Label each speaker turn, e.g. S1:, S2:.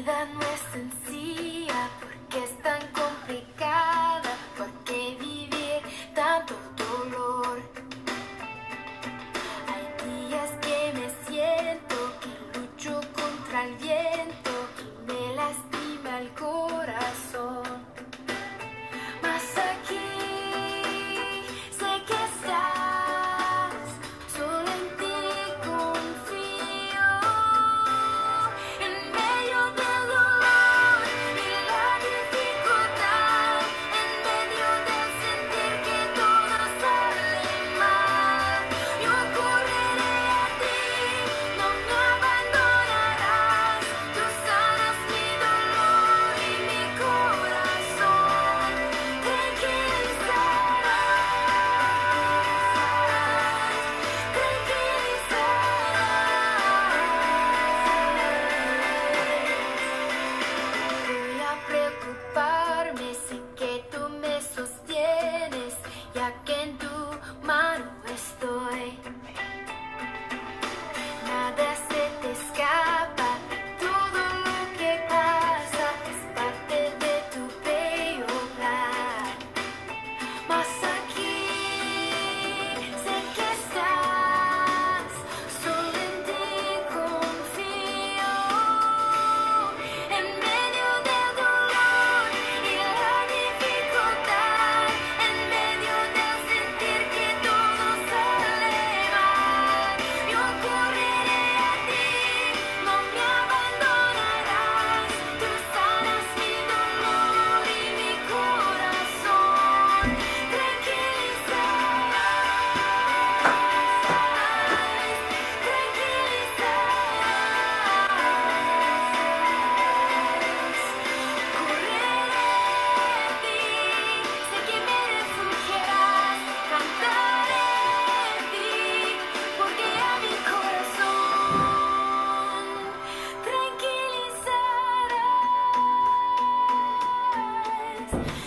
S1: me then listen Yes.